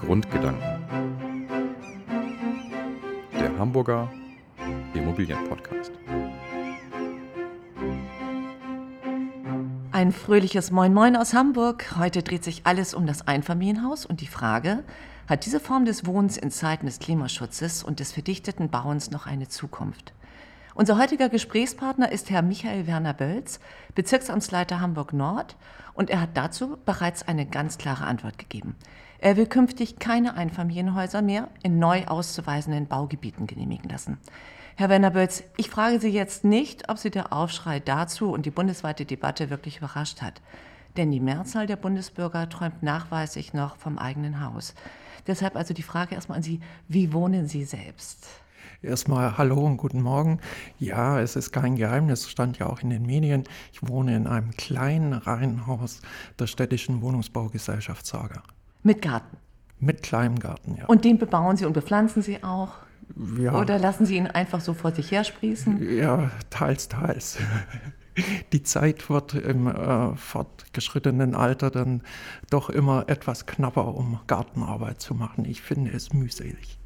Grundgedanken. Der Hamburger Immobilienpodcast. Ein fröhliches Moin Moin aus Hamburg. Heute dreht sich alles um das Einfamilienhaus und die Frage, hat diese Form des Wohnens in Zeiten des Klimaschutzes und des verdichteten Bauens noch eine Zukunft? Unser heutiger Gesprächspartner ist Herr Michael Werner Bölz, Bezirksamtsleiter Hamburg Nord, und er hat dazu bereits eine ganz klare Antwort gegeben. Er will künftig keine Einfamilienhäuser mehr in neu auszuweisenden Baugebieten genehmigen lassen. Herr Werner Bölz, ich frage Sie jetzt nicht, ob Sie der Aufschrei dazu und die bundesweite Debatte wirklich überrascht hat. Denn die Mehrzahl der Bundesbürger träumt nachweislich noch vom eigenen Haus. Deshalb also die Frage erstmal an Sie, wie wohnen Sie selbst? Erstmal Hallo und guten Morgen. Ja, es ist kein Geheimnis, stand ja auch in den Medien. Ich wohne in einem kleinen Reihenhaus der städtischen Wohnungsbaugesellschaft Saga. Mit Garten? Mit kleinem Garten, ja. Und den bebauen Sie und bepflanzen Sie auch? Ja. Oder lassen Sie ihn einfach so vor sich her sprießen? Ja, teils, teils. Die Zeit wird im äh, fortgeschrittenen Alter dann doch immer etwas knapper, um Gartenarbeit zu machen. Ich finde es mühselig.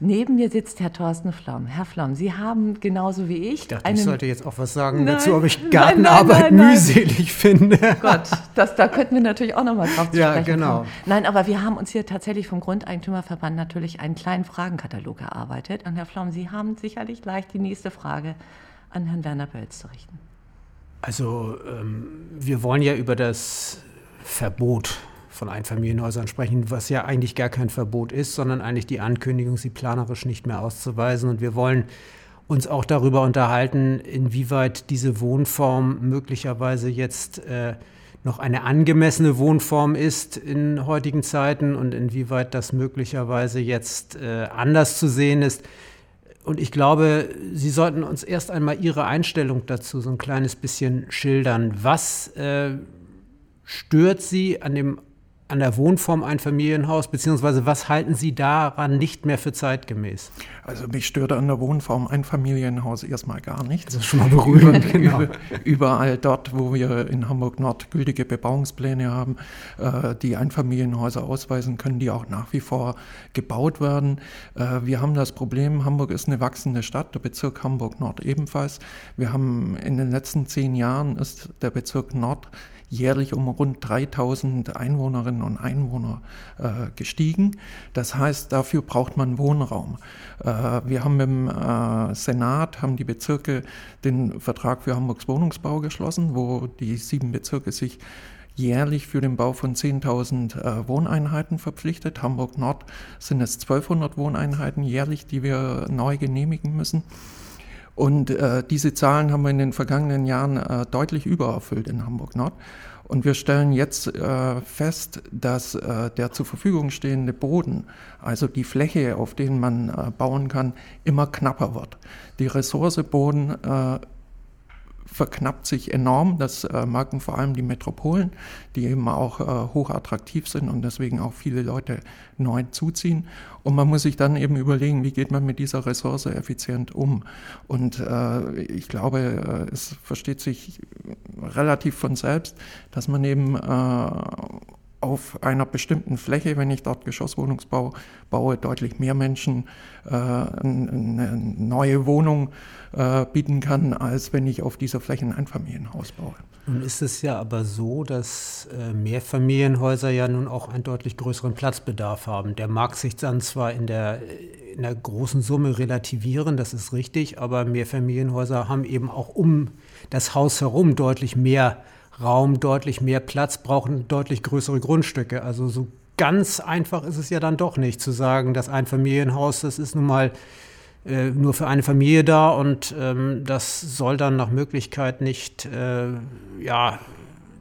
Neben mir sitzt Herr Thorsten Flamm. Herr Flamm, Sie haben genauso wie ich. Ich dachte, einen ich sollte jetzt auch was sagen Nein, dazu, ob ich Gartenarbeit nein, nein, mühselig finde. Gott, das, da könnten wir natürlich auch noch mal drauf zu Ja, sprechen genau. kommen. Nein, aber wir haben uns hier tatsächlich vom Grundeigentümerverband natürlich einen kleinen Fragenkatalog erarbeitet. Und Herr Flamm, Sie haben sicherlich leicht die nächste Frage an Herrn Werner Bölz zu richten. Also, ähm, wir wollen ja über das Verbot von Einfamilienhäusern sprechen, was ja eigentlich gar kein Verbot ist, sondern eigentlich die Ankündigung, sie planerisch nicht mehr auszuweisen. Und wir wollen uns auch darüber unterhalten, inwieweit diese Wohnform möglicherweise jetzt äh, noch eine angemessene Wohnform ist in heutigen Zeiten und inwieweit das möglicherweise jetzt äh, anders zu sehen ist. Und ich glaube, Sie sollten uns erst einmal Ihre Einstellung dazu so ein kleines bisschen schildern. Was äh, stört Sie an, dem, an der Wohnform Einfamilienhaus, beziehungsweise was halten Sie daran nicht mehr für zeitgemäß? Also mich stört an der Wohnform Einfamilienhaus erstmal gar nichts. Das ist schon mal beruhigend, genau. Über- Überall dort, wo wir in Hamburg Nord gültige Bebauungspläne haben, äh, die Einfamilienhäuser ausweisen, können die auch nach wie vor gebaut werden. Äh, wir haben das Problem, Hamburg ist eine wachsende Stadt, der Bezirk Hamburg Nord ebenfalls. Wir haben in den letzten zehn Jahren ist der Bezirk Nord jährlich um rund 3000 Einwohnerinnen und Einwohner äh, gestiegen. Das heißt, dafür braucht man Wohnraum. Äh, wir haben im äh, Senat, haben die Bezirke den Vertrag für Hamburgs Wohnungsbau geschlossen, wo die sieben Bezirke sich jährlich für den Bau von 10.000 äh, Wohneinheiten verpflichtet. Hamburg Nord sind es 1200 Wohneinheiten jährlich, die wir neu genehmigen müssen. Und äh, diese Zahlen haben wir in den vergangenen Jahren äh, deutlich übererfüllt in Hamburg Nord. Und wir stellen jetzt äh, fest, dass äh, der zur Verfügung stehende Boden, also die Fläche, auf denen man äh, bauen kann, immer knapper wird. Die Ressource Boden äh, verknappt sich enorm. Das äh, merken vor allem die Metropolen, die eben auch äh, hoch attraktiv sind und deswegen auch viele Leute neu zuziehen. Und man muss sich dann eben überlegen, wie geht man mit dieser Ressource effizient um. Und äh, ich glaube, äh, es versteht sich relativ von selbst, dass man eben äh, auf einer bestimmten Fläche, wenn ich dort Geschosswohnungsbau baue, deutlich mehr Menschen äh, eine neue Wohnung äh, bieten kann, als wenn ich auf dieser Fläche ein Einfamilienhaus baue. Nun ist es ja aber so, dass äh, Mehrfamilienhäuser ja nun auch einen deutlich größeren Platzbedarf haben. Der mag sich dann zwar in der, in der großen Summe relativieren, das ist richtig, aber Mehrfamilienhäuser haben eben auch um das Haus herum deutlich mehr Raum, deutlich mehr Platz, brauchen deutlich größere Grundstücke. Also so ganz einfach ist es ja dann doch nicht zu sagen, das Einfamilienhaus, das ist nun mal äh, nur für eine Familie da und ähm, das soll dann nach Möglichkeit nicht, äh, ja,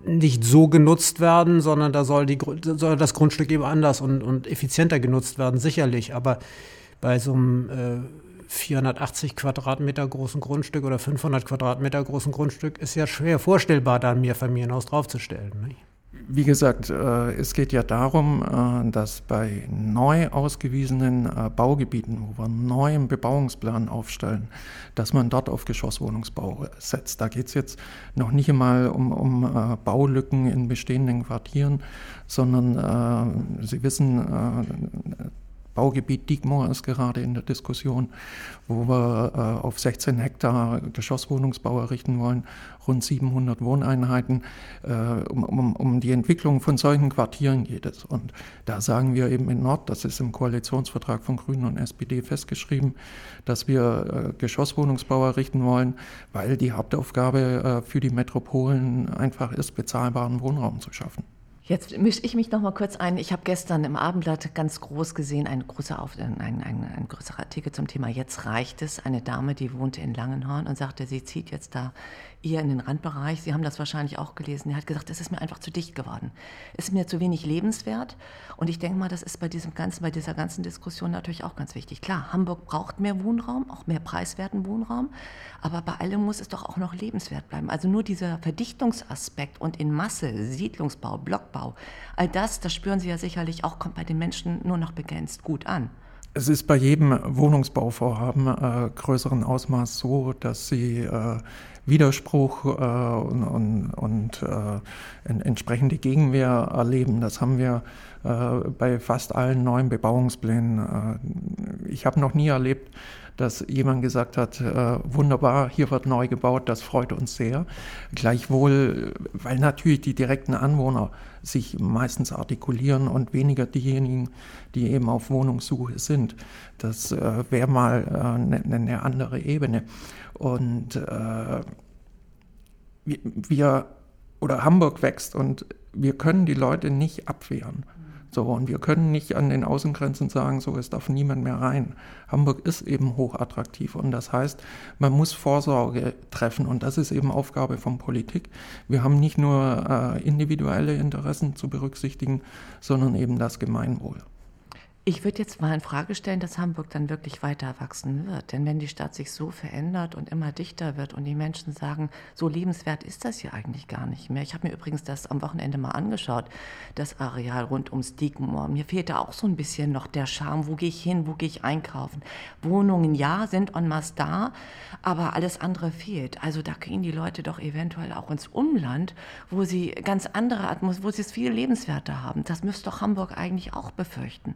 nicht so genutzt werden, sondern da soll, die, soll das Grundstück eben anders und, und effizienter genutzt werden, sicherlich. Aber bei so einem äh, 480 Quadratmeter großen Grundstück oder 500 Quadratmeter großen Grundstück ist ja schwer vorstellbar, da ein Mehrfamilienhaus draufzustellen. Nicht? Wie gesagt, äh, es geht ja darum, äh, dass bei neu ausgewiesenen äh, Baugebieten, wo wir einen neuen Bebauungsplan aufstellen, dass man dort auf Geschosswohnungsbau setzt. Da geht es jetzt noch nicht einmal um, um Baulücken in bestehenden Quartieren, sondern Sie wissen, Baugebiet Diekmoor ist gerade in der Diskussion, wo wir äh, auf 16 Hektar Geschosswohnungsbau errichten wollen, rund 700 Wohneinheiten. Äh, um, um, um, die Entwicklung von solchen Quartieren geht es. Und da sagen wir eben in Nord, das ist im Koalitionsvertrag von Grünen und SPD festgeschrieben, dass wir äh, Geschosswohnungsbau errichten wollen, weil die Hauptaufgabe äh, für die Metropolen einfach ist, bezahlbaren Wohnraum zu schaffen. Jetzt mische ich mich noch mal kurz ein. Ich habe gestern im Abendblatt ganz groß gesehen, ein großer, Auf, ein, ein, ein größerer Artikel zum Thema Jetzt reicht es. Eine Dame, die wohnte in Langenhorn und sagte, sie zieht jetzt da eher in den Randbereich. Sie haben das wahrscheinlich auch gelesen. Er hat gesagt, es ist mir einfach zu dicht geworden. Es ist mir zu wenig lebenswert. Und ich denke mal, das ist bei diesem ganzen, bei dieser ganzen Diskussion natürlich auch ganz wichtig. Klar, Hamburg braucht mehr Wohnraum, auch mehr preiswerten Wohnraum. Aber bei allem muss es doch auch noch lebenswert bleiben. Also nur dieser Verdichtungsaspekt und in Masse, Siedlungsbau, Blockbau, all das, das spüren Sie ja sicherlich auch, kommt bei den Menschen nur noch begrenzt gut an. Es ist bei jedem Wohnungsbauvorhaben äh, größeren Ausmaß so, dass sie äh, Widerspruch äh, und, und, und äh, entsprechende Gegenwehr erleben. Das haben wir äh, bei fast allen neuen Bebauungsplänen. Äh, ich habe noch nie erlebt, dass jemand gesagt hat, äh, wunderbar, hier wird neu gebaut, das freut uns sehr. Gleichwohl, weil natürlich die direkten Anwohner sich meistens artikulieren und weniger diejenigen, die eben auf Wohnungssuche sind. Das äh, wäre mal eine äh, ne andere Ebene. Und äh, wir, oder Hamburg wächst und wir können die Leute nicht abwehren. So, und wir können nicht an den Außengrenzen sagen, so, es darf niemand mehr rein. Hamburg ist eben hochattraktiv und das heißt, man muss Vorsorge treffen und das ist eben Aufgabe von Politik. Wir haben nicht nur äh, individuelle Interessen zu berücksichtigen, sondern eben das Gemeinwohl. Ich würde jetzt mal in Frage stellen, dass Hamburg dann wirklich weiter wachsen wird. Denn wenn die Stadt sich so verändert und immer dichter wird und die Menschen sagen, so lebenswert ist das hier eigentlich gar nicht mehr. Ich habe mir übrigens das am Wochenende mal angeschaut, das Areal rund ums Diekenmoor. Mir fehlte auch so ein bisschen noch der Charme. Wo gehe ich hin? Wo gehe ich einkaufen? Wohnungen, ja, sind en masse da, aber alles andere fehlt. Also da gehen die Leute doch eventuell auch ins Umland, wo sie ganz andere Atmosphäre, wo sie es viel lebenswerter haben. Das müsste doch Hamburg eigentlich auch befürchten.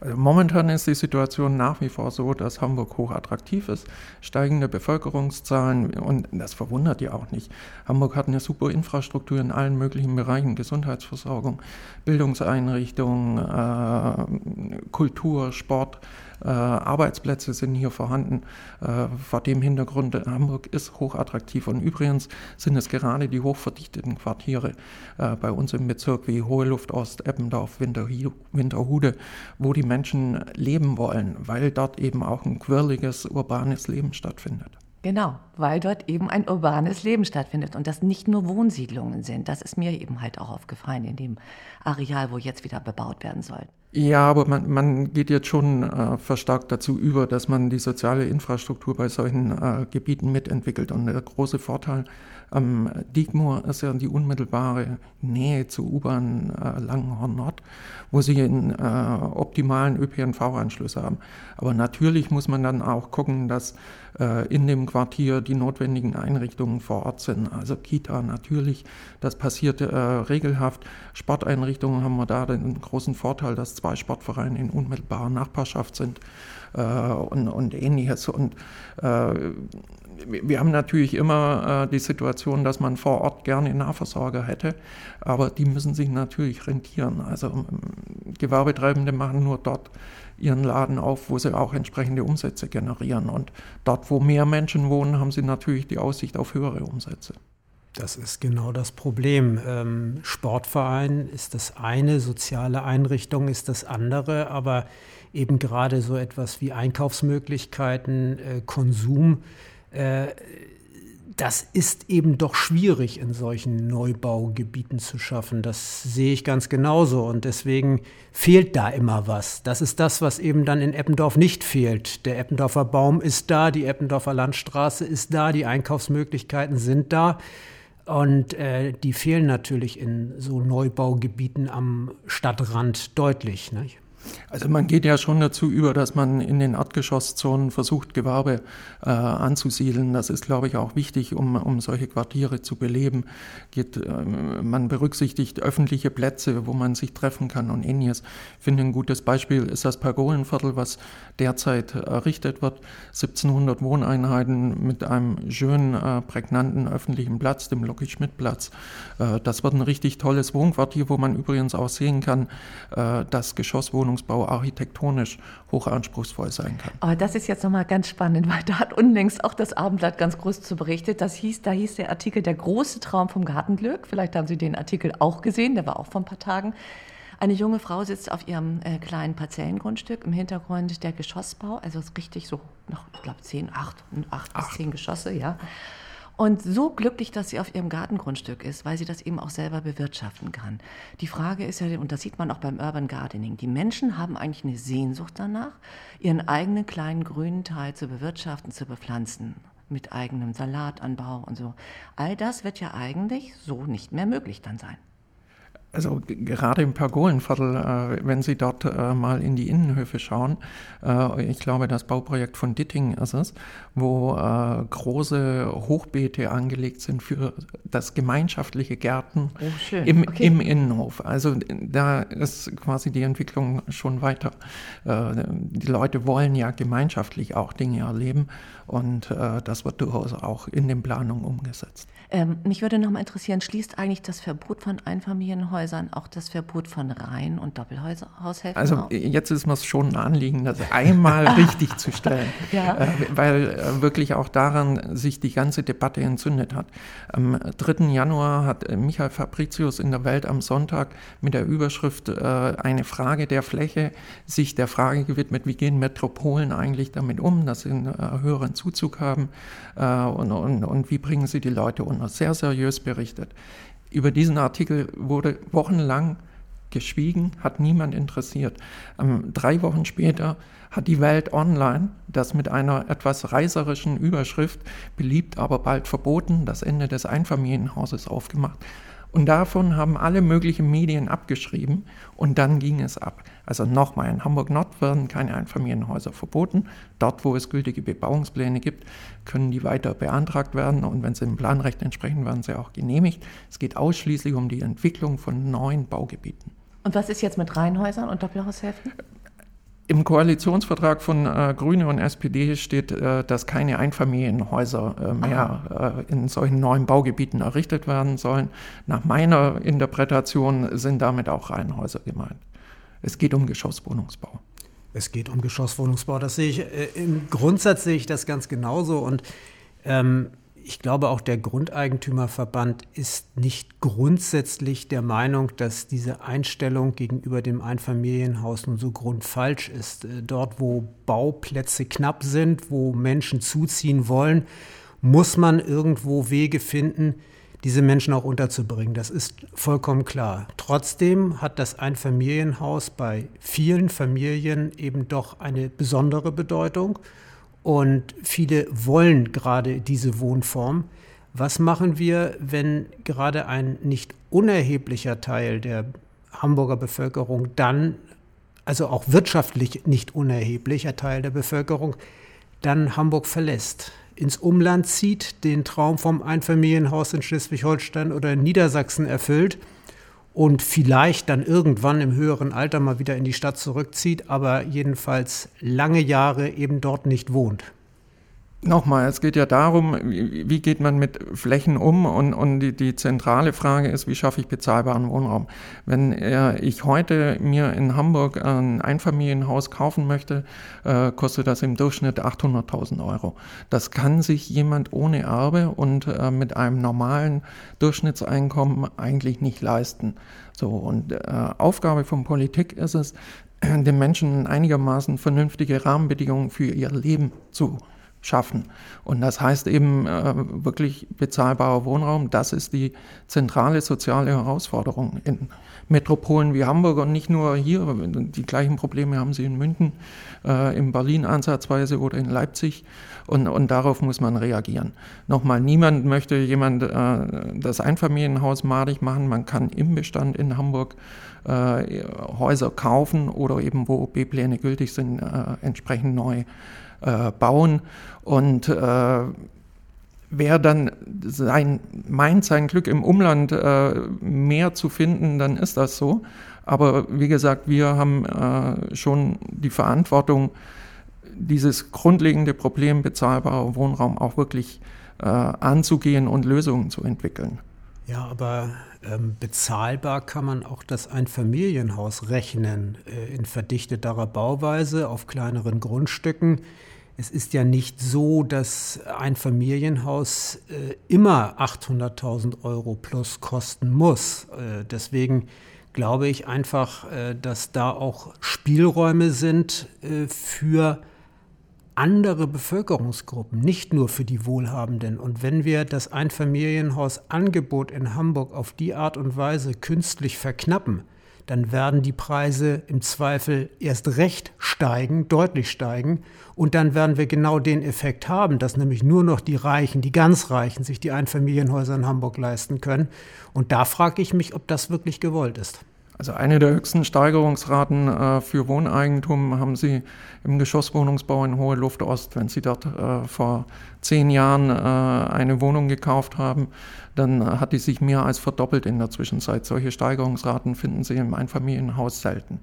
Also momentan ist die Situation nach wie vor so, dass Hamburg hochattraktiv ist, steigende Bevölkerungszahlen und das verwundert ja auch nicht. Hamburg hat eine super Infrastruktur in allen möglichen Bereichen, Gesundheitsversorgung, Bildungseinrichtungen, äh, Kultur, Sport. Äh, Arbeitsplätze sind hier vorhanden. Äh, vor dem Hintergrund, äh, Hamburg ist hochattraktiv. Und übrigens sind es gerade die hochverdichteten Quartiere äh, bei uns im Bezirk wie Hohe Luft Ost, Eppendorf, Winterhude, wo die Menschen leben wollen, weil dort eben auch ein quirliges, urbanes Leben stattfindet. Genau, weil dort eben ein urbanes Leben stattfindet und das nicht nur Wohnsiedlungen sind. Das ist mir eben halt auch aufgefallen in dem Areal, wo jetzt wieder bebaut werden soll. Ja, aber man, man geht jetzt schon äh, verstärkt dazu über, dass man die soziale Infrastruktur bei solchen äh, Gebieten mitentwickelt. Und der große Vorteil am Diekmoor ist ja die unmittelbare Nähe zur U-Bahn äh, Langenhorn Nord, wo sie einen äh, optimalen ÖPNV-Anschluss haben. Aber natürlich muss man dann auch gucken, dass äh, in dem Quartier die notwendigen Einrichtungen vor Ort sind. Also Kita natürlich, das passiert äh, regelhaft. Sporteinrichtungen haben wir da den großen Vorteil, dass zwei Sportvereine in unmittelbarer Nachbarschaft sind äh, und, und ähnliches. Und äh, wir haben natürlich immer äh, die Situation, dass man vor Ort gerne Nahversorger hätte, aber die müssen sich natürlich rentieren. Also ähm, Gewerbetreibende machen nur dort ihren Laden auf, wo sie auch entsprechende Umsätze generieren. Und dort, wo mehr Menschen wohnen, haben sie natürlich die Aussicht auf höhere Umsätze. Das ist genau das Problem. Ähm, Sportverein ist das eine, soziale Einrichtung ist das andere, aber eben gerade so etwas wie Einkaufsmöglichkeiten, äh, Konsum, äh, das ist eben doch schwierig in solchen Neubaugebieten zu schaffen. Das sehe ich ganz genauso und deswegen fehlt da immer was. Das ist das, was eben dann in Eppendorf nicht fehlt. Der Eppendorfer Baum ist da, die Eppendorfer Landstraße ist da, die Einkaufsmöglichkeiten sind da. Und äh, die fehlen natürlich in so Neubaugebieten am Stadtrand deutlich. Nicht? Also man geht ja schon dazu über, dass man in den Erdgeschosszonen versucht, Gewerbe äh, anzusiedeln. Das ist, glaube ich, auch wichtig, um, um solche Quartiere zu beleben. Geht, äh, man berücksichtigt öffentliche Plätze, wo man sich treffen kann und ähnliches. Ich finde, ein gutes Beispiel ist das Pergolenviertel, was derzeit errichtet wird. 1700 Wohneinheiten mit einem schönen, äh, prägnanten öffentlichen Platz, dem Loki-Schmidt-Platz. Äh, das wird ein richtig tolles Wohnquartier, wo man übrigens auch sehen kann, äh, dass Geschosswohnungen Wohnungsbau architektonisch hochanspruchsvoll sein kann. Aber das ist jetzt nochmal ganz spannend, weil da hat unlängst auch das Abendblatt ganz groß zu berichtet. Das hieß, da hieß der Artikel Der große Traum vom Gartenglück. Vielleicht haben Sie den Artikel auch gesehen, der war auch vor ein paar Tagen. Eine junge Frau sitzt auf ihrem äh, kleinen Parzellengrundstück, im Hintergrund der Geschossbau, also ist richtig so noch, ich glaube, zehn, acht, acht bis zehn Geschosse, ja. Und so glücklich, dass sie auf ihrem Gartengrundstück ist, weil sie das eben auch selber bewirtschaften kann. Die Frage ist ja, und das sieht man auch beim Urban Gardening, die Menschen haben eigentlich eine Sehnsucht danach, ihren eigenen kleinen grünen Teil zu bewirtschaften, zu bepflanzen mit eigenem Salatanbau und so. All das wird ja eigentlich so nicht mehr möglich dann sein. Also gerade im Pergolenviertel, äh, wenn Sie dort äh, mal in die Innenhöfe schauen, äh, ich glaube, das Bauprojekt von Ditting ist es, wo äh, große Hochbeete angelegt sind für das gemeinschaftliche Gärten oh, im, okay. im, Innenhof. Also da ist quasi die Entwicklung schon weiter. Äh, die Leute wollen ja gemeinschaftlich auch Dinge erleben und äh, das wird durchaus auch in den Planungen umgesetzt. Ähm, mich würde noch mal interessieren, schließt eigentlich das Verbot von Einfamilienhäusern auch das Verbot von Reihen- und Doppelhaushälften Also auf? jetzt ist mir es schon ein Anliegen, das einmal richtig zu stellen, ja. äh, weil äh, wirklich auch daran sich die ganze Debatte entzündet hat. Am 3. Januar hat äh, Michael Fabricius in der Welt am Sonntag mit der Überschrift äh, eine Frage der Fläche sich der Frage gewidmet, wie gehen Metropolen eigentlich damit um, dass sie einen äh, höheren Zuzug haben äh, und, und, und wie bringen sie die Leute unter sehr seriös berichtet. Über diesen Artikel wurde wochenlang geschwiegen, hat niemand interessiert. Ähm, drei Wochen später hat die Welt Online das mit einer etwas reiserischen Überschrift beliebt, aber bald verboten, das Ende des Einfamilienhauses aufgemacht. Und davon haben alle möglichen Medien abgeschrieben und dann ging es ab. Also nochmal, in Hamburg-Nord werden keine Einfamilienhäuser verboten. Dort, wo es gültige Bebauungspläne gibt, können die weiter beantragt werden und wenn sie dem Planrecht entsprechen, werden sie auch genehmigt. Es geht ausschließlich um die Entwicklung von neuen Baugebieten. Und was ist jetzt mit Reihenhäusern und Doppelhaushälften? Im Koalitionsvertrag von äh, Grüne und SPD steht, äh, dass keine Einfamilienhäuser äh, mehr äh, in solchen neuen Baugebieten errichtet werden sollen. Nach meiner Interpretation sind damit auch Reihenhäuser gemeint. Es geht um Geschosswohnungsbau. Es geht um Geschosswohnungsbau. Das sehe ich, äh, im Grundsatz sehe ich das ganz genauso. Und ähm, ich glaube, auch der Grundeigentümerverband ist nicht grundsätzlich der Meinung, dass diese Einstellung gegenüber dem Einfamilienhaus nun so grundfalsch ist. Äh, dort, wo Bauplätze knapp sind, wo Menschen zuziehen wollen, muss man irgendwo Wege finden, diese Menschen auch unterzubringen. Das ist vollkommen klar. Trotzdem hat das Einfamilienhaus bei vielen Familien eben doch eine besondere Bedeutung. Und viele wollen gerade diese Wohnform. Was machen wir, wenn gerade ein nicht unerheblicher Teil der Hamburger Bevölkerung dann, also auch wirtschaftlich nicht unerheblicher Teil der Bevölkerung, dann Hamburg verlässt, ins Umland zieht, den Traum vom Einfamilienhaus in Schleswig-Holstein oder in Niedersachsen erfüllt und vielleicht dann irgendwann im höheren Alter mal wieder in die Stadt zurückzieht, aber jedenfalls lange Jahre eben dort nicht wohnt. Nochmal, es geht ja darum, wie geht man mit Flächen um und, und die, die zentrale Frage ist, wie schaffe ich bezahlbaren Wohnraum? Wenn äh, ich heute mir in Hamburg ein Einfamilienhaus kaufen möchte, äh, kostet das im Durchschnitt 800.000 Euro. Das kann sich jemand ohne Erbe und äh, mit einem normalen Durchschnittseinkommen eigentlich nicht leisten. So, und äh, Aufgabe von Politik ist es, den Menschen einigermaßen vernünftige Rahmenbedingungen für ihr Leben zu schaffen. Und das heißt eben äh, wirklich bezahlbarer Wohnraum. Das ist die zentrale soziale Herausforderung in Metropolen wie Hamburg und nicht nur hier. Die gleichen Probleme haben sie in München, äh, in Berlin ansatzweise oder in Leipzig. Und, und darauf muss man reagieren. Nochmal, niemand möchte jemand äh, das Einfamilienhaus madig machen. Man kann im Bestand in Hamburg äh, Häuser kaufen oder eben, wo B-Pläne gültig sind, äh, entsprechend neu äh, bauen. Und äh, wer dann sein, meint, sein Glück im Umland äh, mehr zu finden, dann ist das so. Aber wie gesagt, wir haben äh, schon die Verantwortung, dieses grundlegende Problem bezahlbarer Wohnraum auch wirklich äh, anzugehen und Lösungen zu entwickeln. Ja, aber ähm, bezahlbar kann man auch das Einfamilienhaus rechnen äh, in verdichteterer Bauweise auf kleineren Grundstücken. Es ist ja nicht so, dass ein Familienhaus äh, immer 800.000 Euro plus kosten muss. Äh, deswegen glaube ich einfach, äh, dass da auch Spielräume sind äh, für andere Bevölkerungsgruppen, nicht nur für die Wohlhabenden. Und wenn wir das Einfamilienhausangebot in Hamburg auf die Art und Weise künstlich verknappen, dann werden die Preise im Zweifel erst recht steigen, deutlich steigen. Und dann werden wir genau den Effekt haben, dass nämlich nur noch die Reichen, die ganz Reichen, sich die Einfamilienhäuser in Hamburg leisten können. Und da frage ich mich, ob das wirklich gewollt ist. Also eine der höchsten Steigerungsraten äh, für Wohneigentum haben Sie im Geschosswohnungsbau in Hohe Luft Ost. Wenn Sie dort äh, vor zehn Jahren äh, eine Wohnung gekauft haben, dann hat die sich mehr als verdoppelt in der Zwischenzeit. Solche Steigerungsraten finden Sie im Einfamilienhaus selten.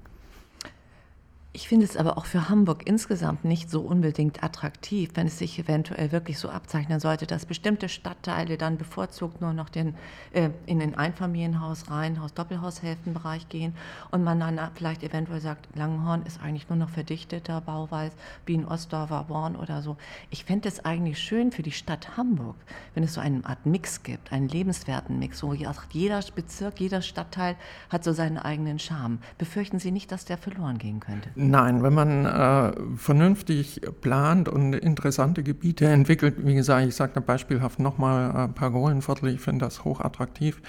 Ich finde es aber auch für Hamburg insgesamt nicht so unbedingt attraktiv, wenn es sich eventuell wirklich so abzeichnen sollte, dass bestimmte Stadtteile dann bevorzugt nur noch den, äh, in den Einfamilienhaus, Reihenhaus, Doppelhaushälftenbereich gehen und man dann vielleicht eventuell sagt, Langenhorn ist eigentlich nur noch verdichteter Bauweis wie in Ostdorfer Born oder so. Ich fände es eigentlich schön für die Stadt Hamburg, wenn es so eine Art Mix gibt, einen lebenswerten Mix, wo jeder Bezirk, jeder Stadtteil hat so seinen eigenen Charme. Befürchten Sie nicht, dass der verloren gehen könnte? Nein, wenn man äh, vernünftig plant und interessante Gebiete entwickelt, wie gesagt, ich sage beispielhaft nochmal äh, Pagolenviertel, ich finde das hochattraktiv,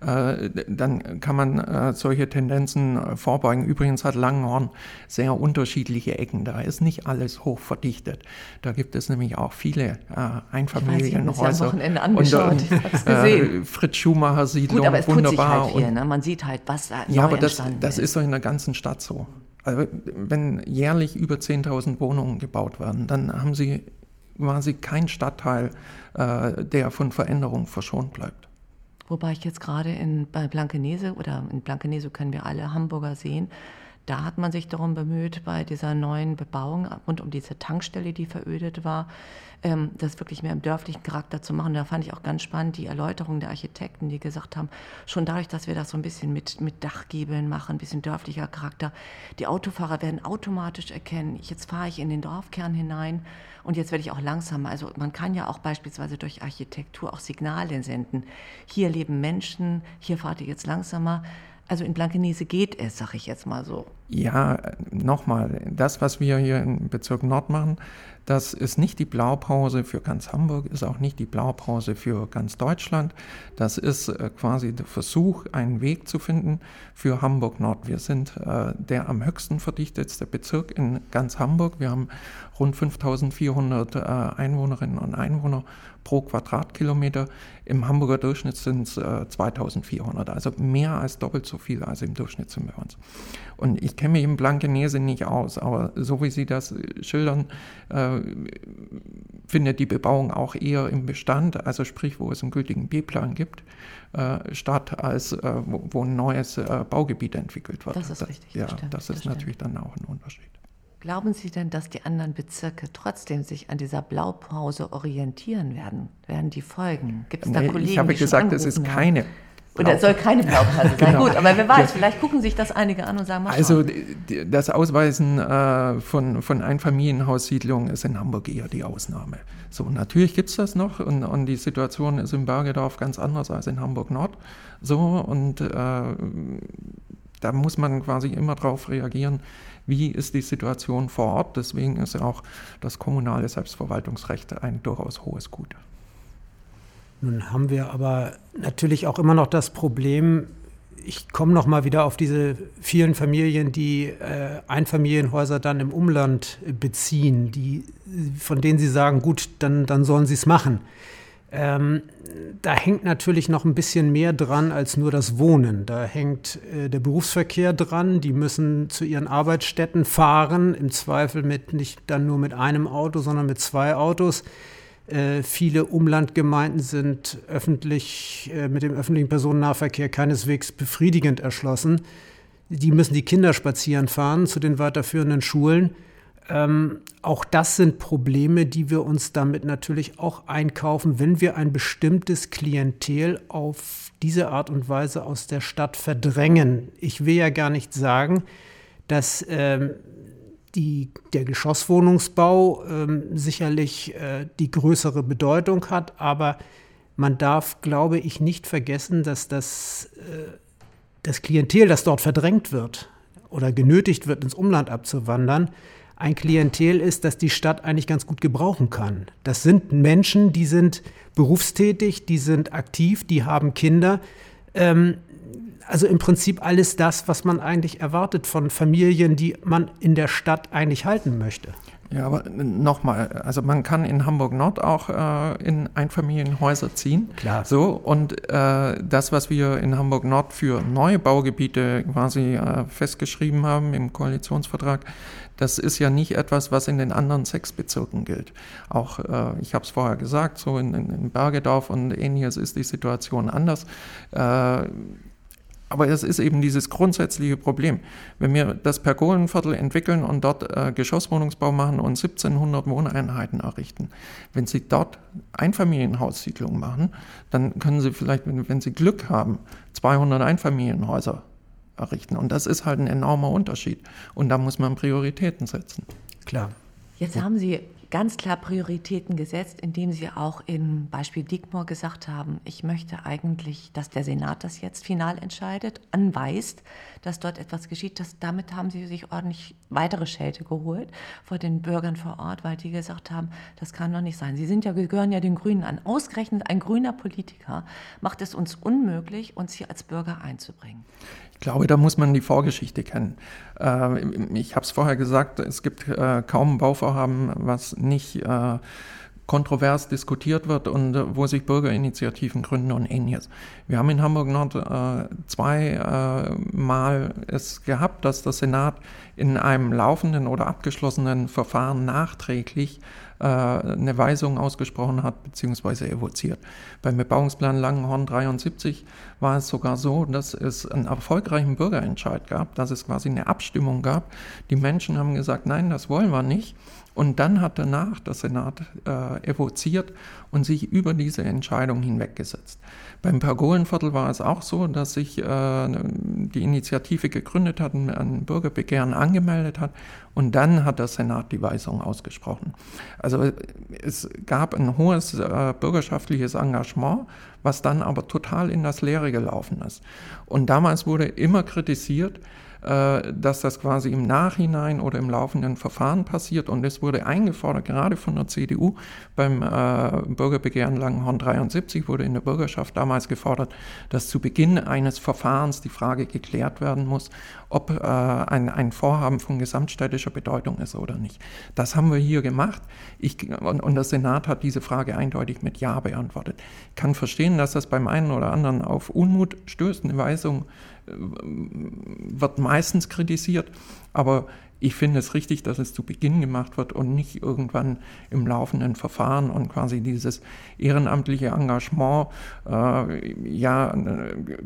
äh, dann kann man äh, solche Tendenzen äh, vorbeugen. Übrigens hat Langenhorn sehr unterschiedliche Ecken, da ist nicht alles hoch verdichtet. Da gibt es nämlich auch viele äh, Einfamilienhäuser. Ich am Wochenende angeschaut, und, ich hab's gesehen. Fritz Schumacher Siedlung, Gut, aber es wunderbar. Tut sich halt viel, ne? Man sieht halt, was da Ja, aber das, das ist doch in der ganzen Stadt so. Also wenn jährlich über 10.000 Wohnungen gebaut werden, dann haben Sie quasi keinen Stadtteil, äh, der von Veränderung verschont bleibt. Wobei ich jetzt gerade in, bei Blankenese oder in Blankenese können wir alle Hamburger sehen, da hat man sich darum bemüht, bei dieser neuen Bebauung rund um diese Tankstelle, die verödet war, ähm, das wirklich mehr im dörflichen Charakter zu machen. Da fand ich auch ganz spannend die Erläuterung der Architekten, die gesagt haben, schon dadurch, dass wir das so ein bisschen mit, mit Dachgiebeln machen, ein bisschen dörflicher Charakter, die Autofahrer werden automatisch erkennen, jetzt fahre ich in den Dorfkern hinein und jetzt werde ich auch langsamer. Also man kann ja auch beispielsweise durch Architektur auch Signale senden. Hier leben Menschen, hier fahrt ihr jetzt langsamer. Also in Blankenese geht es, sag ich jetzt mal so. Ja, nochmal, das, was wir hier im Bezirk Nord machen, das ist nicht die Blaupause für ganz Hamburg, ist auch nicht die Blaupause für ganz Deutschland. Das ist äh, quasi der Versuch, einen Weg zu finden für Hamburg Nord. Wir sind äh, der am höchsten verdictetste Bezirk in ganz Hamburg. Wir haben rund 5400 äh, Einwohnerinnen und Einwohner pro Quadratkilometer. Im Hamburger Durchschnitt sind es äh, 2400, also mehr als doppelt so viel als im Durchschnitt sind bei uns. Und ich kenne mich im Blankenese nicht aus, aber so wie Sie das schildern, äh, findet die Bebauung auch eher im Bestand, also sprich, wo es einen gültigen B-Plan gibt, äh, statt als äh, wo, wo, ein neues äh, Baugebiet entwickelt wird. Das ist richtig. Ja, das, das ist natürlich dann auch ein Unterschied. Glauben Sie denn, dass die anderen Bezirke trotzdem sich an dieser Blaupause orientieren werden? Werden die folgen? Gibt es da nee, Kollegen, Ich habe gesagt, es ist keine. Haben? Oder es soll keine Blaupause sein. genau. Gut, aber wer weiß, vielleicht gucken sich das einige an und sagen, mal Also das Ausweisen äh, von, von Einfamilienhaussiedlungen ist in Hamburg eher die Ausnahme. So, natürlich gibt es das noch und, und die Situation ist im Bergedorf ganz anders als in Hamburg Nord. So, und äh, da muss man quasi immer darauf reagieren, wie ist die Situation vor Ort. Deswegen ist auch das kommunale Selbstverwaltungsrecht ein durchaus hohes Gut. Nun haben wir aber natürlich auch immer noch das Problem, ich komme noch mal wieder auf diese vielen Familien, die äh, Einfamilienhäuser dann im Umland beziehen, die, von denen Sie sagen, gut, dann, dann sollen Sie es machen. Ähm, da hängt natürlich noch ein bisschen mehr dran als nur das Wohnen. Da hängt äh, der Berufsverkehr dran. Die müssen zu ihren Arbeitsstätten fahren, im Zweifel mit nicht dann nur mit einem Auto, sondern mit zwei Autos. Äh, viele Umlandgemeinden sind öffentlich, äh, mit dem öffentlichen Personennahverkehr keineswegs befriedigend erschlossen. Die müssen die Kinder spazieren fahren zu den weiterführenden Schulen. Ähm, auch das sind Probleme, die wir uns damit natürlich auch einkaufen, wenn wir ein bestimmtes Klientel auf diese Art und Weise aus der Stadt verdrängen. Ich will ja gar nicht sagen, dass ähm, die, der Geschosswohnungsbau ähm, sicherlich äh, die größere Bedeutung hat, aber man darf, glaube ich, nicht vergessen, dass das, äh, das Klientel, das dort verdrängt wird oder genötigt wird, ins Umland abzuwandern, ein Klientel ist, das die Stadt eigentlich ganz gut gebrauchen kann. Das sind Menschen, die sind berufstätig, die sind aktiv, die haben Kinder. Ähm, also im Prinzip alles das, was man eigentlich erwartet von Familien, die man in der Stadt eigentlich halten möchte. Ja, aber nochmal, also man kann in Hamburg Nord auch äh, in Einfamilienhäuser ziehen. Klar. So, und äh, das, was wir in Hamburg Nord für neue Baugebiete quasi äh, festgeschrieben haben im Koalitionsvertrag, das ist ja nicht etwas, was in den anderen sechs Bezirken gilt. Auch, äh, ich habe es vorher gesagt, so in, in, Bergedorf und ähnliches ist die Situation anders. Äh, aber es ist eben dieses grundsätzliche Problem. Wenn wir das Pergolenviertel entwickeln und dort äh, Geschosswohnungsbau machen und 1700 Wohneinheiten errichten, wenn Sie dort Einfamilienhaussiedlungen machen, dann können Sie vielleicht, wenn, wenn Sie Glück haben, 200 Einfamilienhäuser errichten. Und das ist halt ein enormer Unterschied. Und da muss man Prioritäten setzen. Klar. Jetzt haben Sie ganz klar Prioritäten gesetzt, indem Sie auch im Beispiel Diekmore gesagt haben, ich möchte eigentlich, dass der Senat das jetzt final entscheidet, anweist, dass dort etwas geschieht. Das, damit haben Sie sich ordentlich weitere Schelte geholt vor den Bürgern vor Ort, weil die gesagt haben, das kann doch nicht sein. Sie sind ja, gehören ja den Grünen an. Ausgerechnet ein grüner Politiker macht es uns unmöglich, uns hier als Bürger einzubringen. Ich glaube, da muss man die Vorgeschichte kennen. Äh, ich habe es vorher gesagt, es gibt äh, kaum Bauvorhaben, was nicht äh, kontrovers diskutiert wird und wo sich Bürgerinitiativen gründen und ähnliches. Wir haben in Hamburg Nord äh, zweimal äh, es gehabt, dass der Senat in einem laufenden oder abgeschlossenen Verfahren nachträglich äh, eine Weisung ausgesprochen hat bzw. evoziert. Beim Bebauungsplan Langenhorn 73 war es sogar so, dass es einen erfolgreichen Bürgerentscheid gab, dass es quasi eine Abstimmung gab. Die Menschen haben gesagt, nein, das wollen wir nicht. Und dann hat danach der Senat äh, evoziert und sich über diese Entscheidung hinweggesetzt. Beim Pergolenviertel war es auch so, dass sich äh, die Initiative gegründet hat, ein Bürgerbegehren angemeldet hat und dann hat der Senat die Weisung ausgesprochen. Also es gab ein hohes äh, bürgerschaftliches Engagement, was dann aber total in das Leere gelaufen ist. Und damals wurde immer kritisiert, dass das quasi im Nachhinein oder im laufenden Verfahren passiert. Und es wurde eingefordert, gerade von der CDU, beim äh, Bürgerbegehren Langenhorn 73 wurde in der Bürgerschaft damals gefordert, dass zu Beginn eines Verfahrens die Frage geklärt werden muss, ob äh, ein, ein Vorhaben von gesamtstädtischer Bedeutung ist oder nicht. Das haben wir hier gemacht. Ich, und, und der Senat hat diese Frage eindeutig mit Ja beantwortet. Ich kann verstehen, dass das beim einen oder anderen auf Unmut stößt. Eine Weisung wird meistens kritisiert, aber ich finde es richtig, dass es zu Beginn gemacht wird und nicht irgendwann im laufenden Verfahren und quasi dieses ehrenamtliche Engagement äh, ja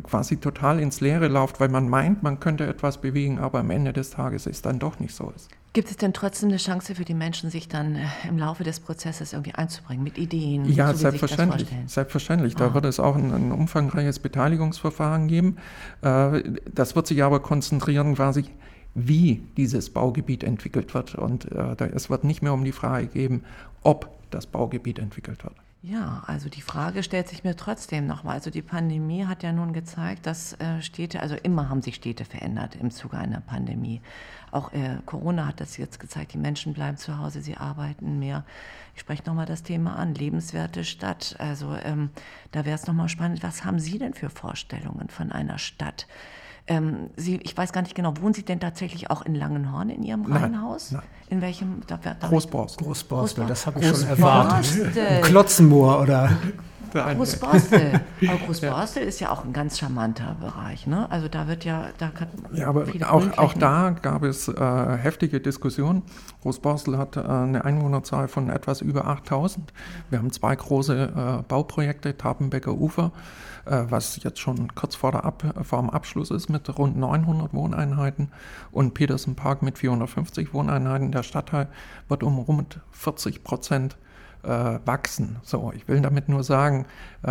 quasi total ins Leere läuft, weil man meint, man könnte etwas bewegen, aber am Ende des Tages ist dann doch nicht so ist. Gibt es denn trotzdem eine Chance für die Menschen, sich dann äh, im Laufe des Prozesses irgendwie einzubringen mit Ideen? Ja, so selbstverständlich. selbstverständlich. Da ah. wird es auch ein, ein, umfangreiches Beteiligungsverfahren geben. Äh, das wird sich aber konzentrieren quasi wie dieses Baugebiet entwickelt wird. Und äh, es wird nicht mehr um die Frage gehen, ob das Baugebiet entwickelt wird. Ja, also die Frage stellt sich mir trotzdem nochmal. Also die Pandemie hat ja nun gezeigt, dass äh, Städte, also immer haben sich Städte verändert im Zuge einer Pandemie. Auch äh, Corona hat das jetzt gezeigt, die Menschen bleiben zu Hause, sie arbeiten mehr. Ich spreche nochmal das Thema an, lebenswerte Stadt. Also ähm, da wäre es nochmal spannend, was haben Sie denn für Vorstellungen von einer Stadt? Ähm, Sie, ich weiß gar nicht genau, wohnen Sie denn tatsächlich auch in Langenhorn in Ihrem Reihenhaus? nein. In welchem? Da, da, Großborstel. Großborstel, das habe ich schon erwartet. Klotzenmoor oder Großborstel. Aber Großborstel ist ja auch ein ganz charmanter Bereich. Ne? Also da wird ja, da kann Ja, aber auch, auch da gab es äh, heftige Diskussionen. Großborstel hat äh, eine Einwohnerzahl von etwas über 8000. Wir haben zwei große äh, Bauprojekte, Tapenbecker Ufer, äh, was jetzt schon kurz vor, der Ab vor dem Abschluss ist mit rund 900 Wohneinheiten und Petersen Park mit 450 Wohneinheiten. Der Stadtteil wird um rund 40 Prozent äh, wachsen. So, ich will damit nur sagen, äh,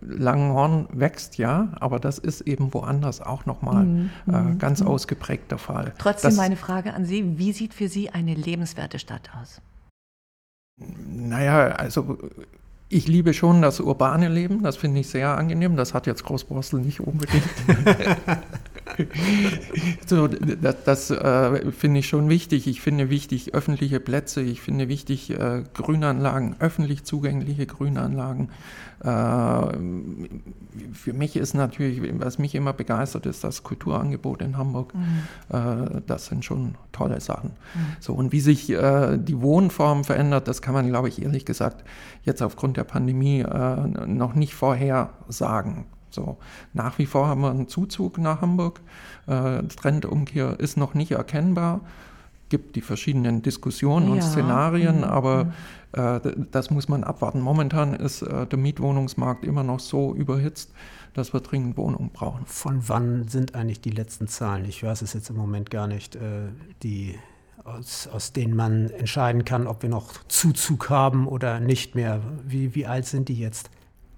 Langenhorn wächst ja, aber das ist eben woanders auch nochmal äh, ganz ausgeprägt der Fall. Mhm, Trotzdem das, meine Frage an Sie, wie sieht für Sie eine lebenswerte Stadt aus? Naja, also ich liebe schon das urbane Leben, das finde ich sehr angenehm. Das hat jetzt Großborstel nicht unbedingt. so, das das äh, finde ich schon wichtig. Ich finde wichtig öffentliche Plätze, ich finde wichtig äh, Grünanlagen, öffentlich zugängliche Grünanlagen. Äh, für mich ist natürlich, was mich immer begeistert, ist das Kulturangebot in Hamburg. Äh, das sind schon tolle Sachen. So, und wie sich äh, die Wohnform verändert, das kann man, glaube ich, ehrlich gesagt, jetzt aufgrund der Pandemie äh, noch nicht vorhersagen. So, nach wie vor haben wir einen Zuzug nach Hamburg. Äh, Trendumkehr ist noch nicht erkennbar. Gibt die verschiedenen Diskussionen und Ja. Szenarien, Mhm. aber äh, d- das muss man abwarten. Momentan ist äh, der Mietwohnungsmarkt immer noch so überhitzt, dass wir dringend Wohnungen brauchen. Von wann sind eigentlich die letzten Zahlen? Ich weiß es jetzt im Moment gar nicht, äh, die, aus, aus denen man entscheiden kann, ob wir noch Zuzug haben oder nicht mehr. Wie, wie alt sind die jetzt?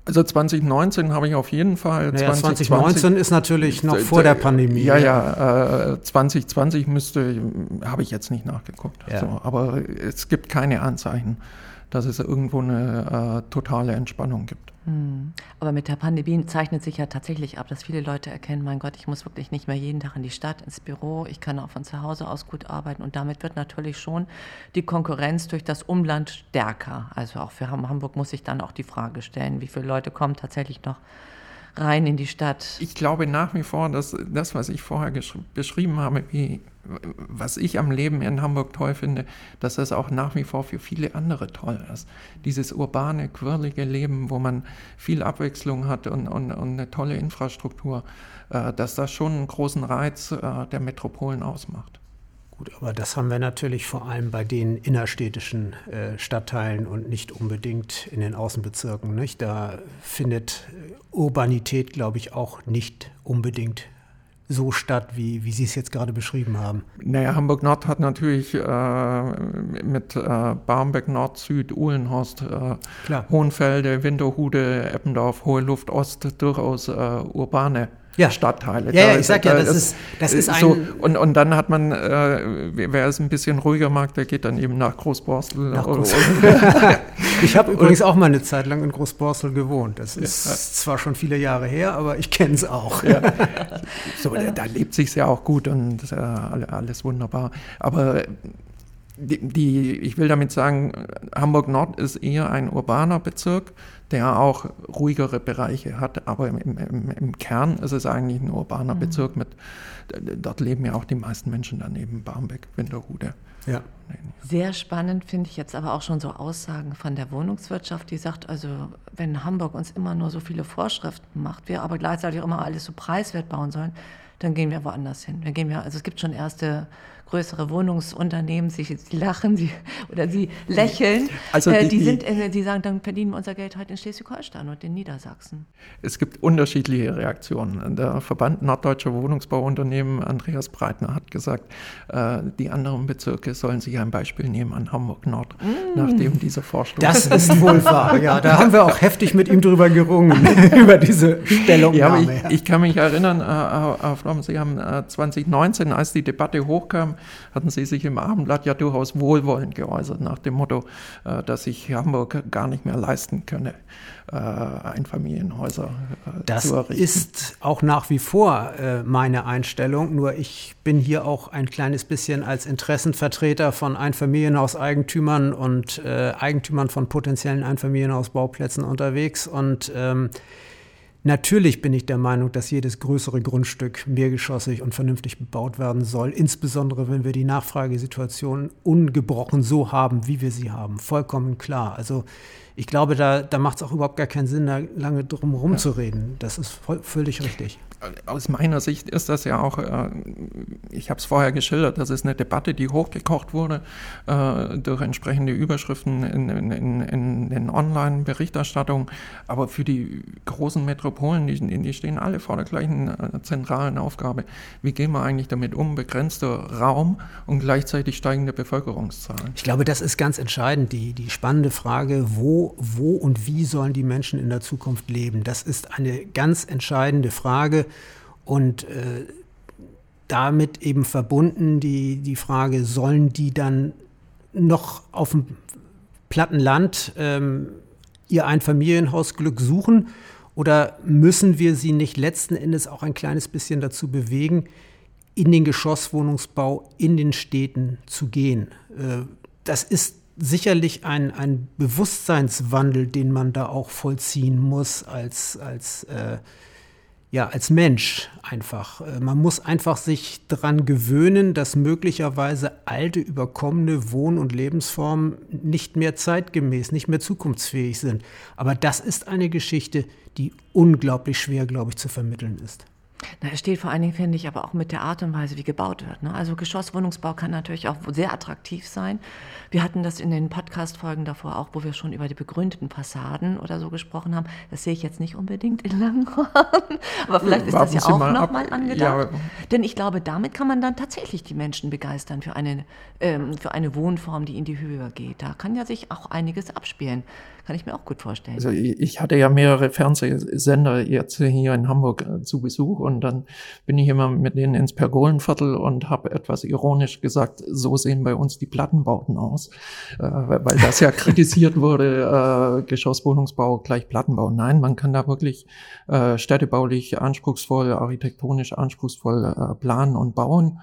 Also 2019 habe ich auf jeden Fall. Naja, 2019 ist natürlich noch vor der Pandemie. Ja, ja, äh, 2020 müsste, habe ich jetzt nicht nachgeguckt. Ja. So, aber es gibt keine Anzeichen, dass es irgendwo eine äh, totale Entspannung gibt. Hm. Aber mit der Pandemie zeichnet sich ja tatsächlich ab, dass viele Leute erkennen, mein Gott, ich muss wirklich nicht mehr jeden Tag in die Stadt, ins Büro, ich kann auch von zu Hause aus gut arbeiten und damit wird natürlich schon die Konkurrenz durch das Umland stärker. Also auch für Ham- Hamburg muss ich dann auch die Frage stellen, wie viele Leute kommen tatsächlich noch rein in die Stadt. Ich glaube nach wie vor, dass das, was ich vorher beschrieben habe, wie, was ich am Leben in Hamburg toll finde, dass das auch nach wie vor für viele andere toll ist. Dieses urbane, quirlige Leben, wo man viel Abwechslung hat und, und, und eine tolle Infrastruktur, äh, dass das schon einen großen Reiz äh, der Metropolen ausmacht. Gut, aber das haben wir natürlich vor allem bei den innerstädtischen äh, Stadtteilen und nicht unbedingt in den Außenbezirken. Nicht? Da findet äh, Urbanität, glaube ich, auch nicht unbedingt so statt, wie, wie Sie es jetzt gerade beschrieben haben. Naja, Hamburg Nord hat natürlich äh, mit äh, Barmbek Nord, Süd, Uhlenhorst, äh. Hohenfelde, Winterhude, Eppendorf, Hohe Luft Ost durchaus äh, urbane Ja. Stadtteile. Ja, ja, ich sag ja, da das ist- das ist so, ein- und, und dann hat man, äh, wer es ein bisschen ruhiger mag, der geht dann eben nach Großborstel. Nach Groß- Ich habe übrigens auch mal eine Zeit lang in Großborstel gewohnt. Das ist zwar schon viele Jahre her, aber ich kenne es auch. So, da, da lebt sich ja auch gut und äh, alle- alles wunderbar. Aber die, die, ich will damit sagen, Hamburg Nord ist eher ein urbaner Bezirk, der auch ruhigere Bereiche hat. Aber im, im, im Kern ist es eigentlich ein urbaner Bezirk mit, dort leben ja auch die meisten Menschen daneben, Barmbek, Winterhude. Ja. Sehr spannend finde ich jetzt aber auch schon so Aussagen von der Wohnungswirtschaft, die sagt, also wenn Hamburg uns immer nur so viele Vorschriften macht, wir aber gleichzeitig auch immer alles so preiswert bauen sollen, dann gehen wir woanders hin. Dann gehen wir, also es gibt schon erste größere Wohnungsunternehmen, sie, sie lachen sie, oder sie lächeln, Also äh, die- die, die- sind, äh, die sagen, dann verdienen wir unser Geld halt in Schleswig-Holstein und in Niedersachsen. Es gibt unterschiedliche Reaktionen. Der Verband Norddeutscher Wohnungsbauunternehmen, Andreas Breitner, hat gesagt, äh, die anderen Bezirke sollen sich ein Beispiel nehmen an Hamburg Nord, nachdem dieser Vorstoß. Das ist wohl wahr. Ja, da haben wir auch heftig mit ihm drüber gerungen, über diese Stellungnahme. Ja, ich, ich kann mich erinnern, äh, äh, Frau Fromm, Sie haben äh, 2019, als die Debatte hochkam, hatten Sie sich im Abendblatt ja durchaus wohlwollend geäußert, nach dem Motto, äh, dass sich Hamburg gar nicht mehr leisten könne, äh, Einfamilienhäuser äh, das zu errichten. Das ist auch nach wie vor meine Einstellung, nur ich bin hier auch ein kleines bisschen als Interessenvertreter von Einfamilienhauseigentümern und Eigentümern von potenziellen Einfamilienhausbauplätzen unterwegs und ähm, Natürlich bin ich der Meinung, dass jedes größere Grundstück mehrgeschossig und vernünftig bebaut werden soll, insbesondere wenn wir die Nachfragesituation ungebrochen so haben, wie wir sie haben. Vollkommen klar. Also ich glaube, da, da macht es auch überhaupt gar keinen Sinn, da lange drum herum ja. zu reden. Das ist voll, völlig richtig aus meiner Sicht ist das ja auch, äh, ich habe es vorher geschildert, das ist eine Debatte, die hochgekocht wurde äh, durch entsprechende Überschriften in, in, in, in den Online-Berichterstattungen. Aber für die großen Metropolen, die, die stehen alle vor der gleichen äh, zentralen Aufgabe. Wie gehen wir eigentlich damit um? Begrenzter Raum und gleichzeitig steigende Bevölkerungszahlen. Ich glaube, das ist ganz entscheidend, die, die spannende Frage, wo, wo und wie sollen die Menschen in der Zukunft leben? Das ist eine ganz entscheidende Frage und äh, damit eben verbunden die, die Frage, sollen die dann noch auf dem platten Land ähm, ihr Einfamilienhausglück suchen oder müssen wir sie nicht letzten Endes auch ein kleines bisschen dazu bewegen, in den Geschosswohnungsbau in den Städten zu gehen? Äh, das ist sicherlich ein, ein Bewusstseinswandel, den man da auch vollziehen muss als, als äh, ja, als Mensch einfach. Äh, man muss einfach sich daran gewöhnen, dass möglicherweise alte, überkommene Wohn- und Lebensformen nicht mehr zeitgemäß, nicht mehr zukunftsfähig sind. Aber das ist eine Geschichte, die unglaublich schwer, glaube ich, zu vermitteln ist. Na, es steht vor allen Dingen, finde ich, aber auch mit der Art und Weise, wie gebaut wird. Ne? Also Geschosswohnungsbau kann natürlich auch sehr attraktiv sein. Wir hatten das in den Podcast-Folgen davor auch, wo wir schon über die begründeten Fassaden oder so gesprochen haben. Das sehe ich jetzt nicht unbedingt in Langhorn, aber vielleicht ist Warten das ja auch nochmal angedacht. Ja. Denn ich glaube, damit kann man dann tatsächlich die Menschen begeistern für eine, ähm, für eine Wohnform, die in die Höhe geht. Da kann ja sich auch einiges abspielen. Kann ich mir auch gut vorstellen. Also ich hatte ja mehrere Fernsehsender jetzt hier in Hamburg äh, zu Besuch und dann bin ich immer mit denen ins Pergolenviertel und habe etwas ironisch gesagt, so sehen bei uns die Plattenbauten aus, äh, weil das ja kritisiert wurde, äh, Geschosswohnungsbau gleich Plattenbau. Nein, man kann da wirklich städtebaulich anspruchsvoll, architektonisch anspruchsvoll planen und bauen.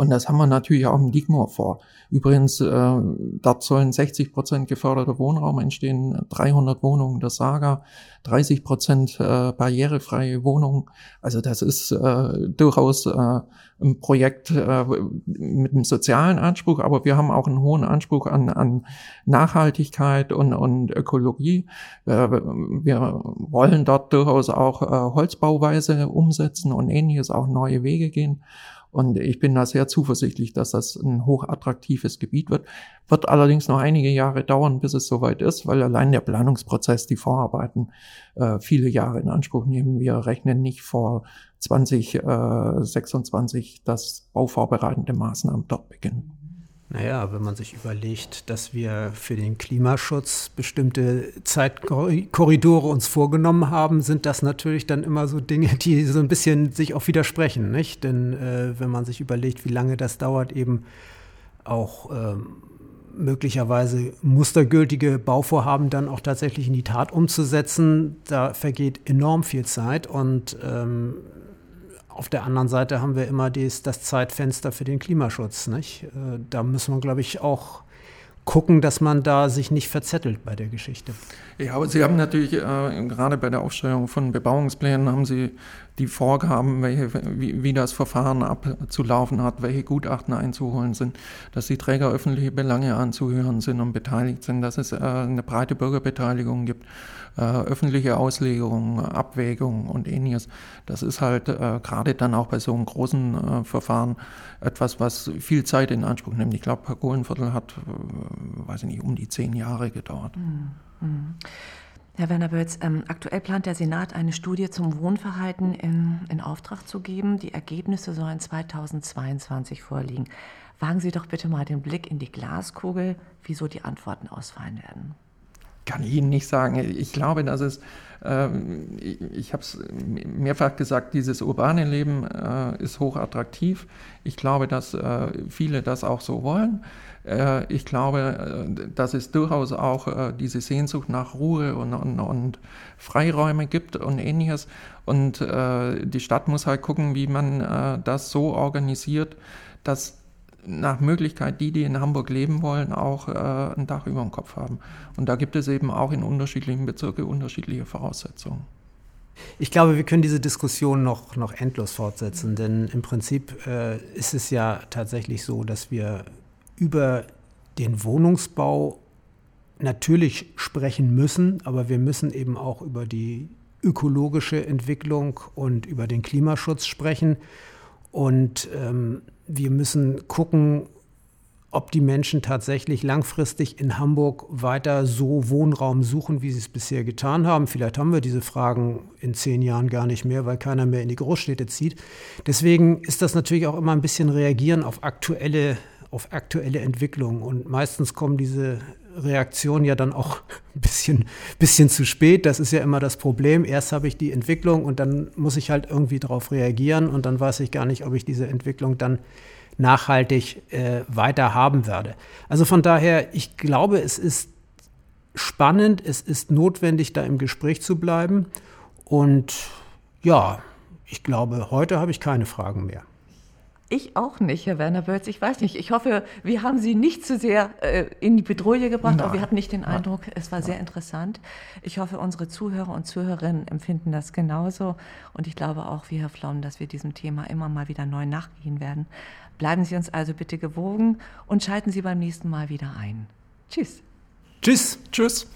Und das haben wir natürlich auch im Digmor vor. Übrigens, äh, dort sollen 60 Prozent geförderter Wohnraum entstehen, 300 Wohnungen der Saga, 30 Prozent äh, barrierefreie Wohnungen. Also das ist äh, durchaus äh, ein Projekt äh, mit einem sozialen Anspruch, aber wir haben auch einen hohen Anspruch an, an Nachhaltigkeit und, und Ökologie. Äh, wir wollen dort durchaus auch äh, Holzbauweise umsetzen und ähnliches, auch neue Wege gehen. Und ich bin da sehr zuversichtlich, dass das ein hochattraktives Gebiet wird. Wird allerdings noch einige Jahre dauern, bis es soweit ist, weil allein der Planungsprozess, die Vorarbeiten äh, viele Jahre in Anspruch nehmen. Wir rechnen nicht vor 2026, äh, dass bauvorbereitende Maßnahmen dort beginnen. Naja, wenn man sich überlegt, dass wir für den Klimaschutz bestimmte Zeitkorridore uns vorgenommen haben, sind das natürlich dann immer so Dinge, die so ein bisschen sich auch widersprechen, nicht? Denn äh, wenn man sich überlegt, wie lange das dauert, eben auch ähm, möglicherweise mustergültige Bauvorhaben dann auch tatsächlich in die Tat umzusetzen, da vergeht enorm viel Zeit und ähm, auf der anderen Seite haben wir immer dies, das Zeitfenster für den Klimaschutz. Nicht? Äh, da müssen wir, glaube ich, auch gucken, dass man da sich nicht verzettelt bei der Geschichte. Ja, aber Sie haben natürlich äh, gerade bei der Aufstellung von Bebauungsplänen haben Sie die Vorgaben, welche, wie, wie, das Verfahren abzulaufen hat, welche Gutachten einzuholen sind, dass die Träger öffentliche Belange anzuhören sind und beteiligt sind, dass es äh, eine breite Bürgerbeteiligung gibt, äh, öffentliche Auslegungen, Abwägungen und ähnliches. Das ist halt äh, gerade dann auch bei so einem großen äh, Verfahren etwas, was viel Zeit in Anspruch nimmt. Ich glaube, Herr Kohlenviertel hat, äh, weiß ich nicht, um die zehn Jahre gedauert. Mhm. Herr Werner Bölz, ähm, aktuell plant der Senat eine Studie zum Wohnverhalten in, in Auftrag zu geben. Die Ergebnisse sollen 2022 vorliegen. Wagen Sie doch bitte mal den Blick in die Glaskugel, wieso die Antworten ausfallen werden. Kann ich Ihnen nicht sagen. Ich glaube, dass es ähm, ich habe es mehrfach gesagt, dieses urbane Leben äh, ist hochattraktiv. Ich glaube, dass äh, viele das auch so wollen. Äh, ich glaube, dass es durchaus auch diese Sehnsucht nach Ruhe und, und, und Freiräume gibt und ähnliches. Und die Stadt muss halt gucken, wie man das so organisiert, dass nach Möglichkeit die, die in Hamburg leben wollen, auch äh, ein Dach über dem Kopf haben. Und da gibt es eben auch in unterschiedlichen Bezirken unterschiedliche Voraussetzungen. Ich glaube, wir können diese Diskussion noch, noch endlos fortsetzen, denn im Prinzip äh, ist es ja tatsächlich so, dass wir über den Wohnungsbau natürlich sprechen müssen, aber wir müssen eben auch über die ökologische Entwicklung und über den Klimaschutz sprechen. Und ähm, wir müssen gucken, ob die Menschen tatsächlich langfristig in Hamburg weiter so Wohnraum suchen, wie sie es bisher getan haben. Vielleicht haben wir diese Fragen in zehn Jahren gar nicht mehr, weil keiner mehr in die Großstädte zieht. Deswegen ist das natürlich auch immer ein bisschen reagieren auf aktuelle, auf aktuelle Entwicklungen. Und meistens kommen diese Reaktion ja dann auch ein bisschen, bisschen zu spät. Das ist ja immer das Problem. Erst habe ich die Entwicklung und dann muss ich halt irgendwie darauf reagieren und dann weiß ich gar nicht, ob ich diese Entwicklung dann nachhaltig äh, weiter haben werde. Also von daher, ich glaube, es ist spannend, es ist notwendig, da im Gespräch zu bleiben. Und ja, ich glaube, heute habe ich keine Fragen mehr. Ich auch nicht, Herr Werner Bölz. Ich weiß nicht. Ich hoffe, wir haben Sie nicht zu sehr äh, in die Bedrohung gebracht, Nein. aber wir hatten nicht den Eindruck, es war Nein. sehr interessant. Ich hoffe, unsere Zuhörer und Zuhörerinnen empfinden das genauso. Und ich glaube auch, wie Herr Flaum, dass wir diesem Thema immer mal wieder neu nachgehen werden. Bleiben Sie uns also bitte gewogen und schalten Sie beim nächsten Mal wieder ein. Tschüss. Tschüss. Tschüss.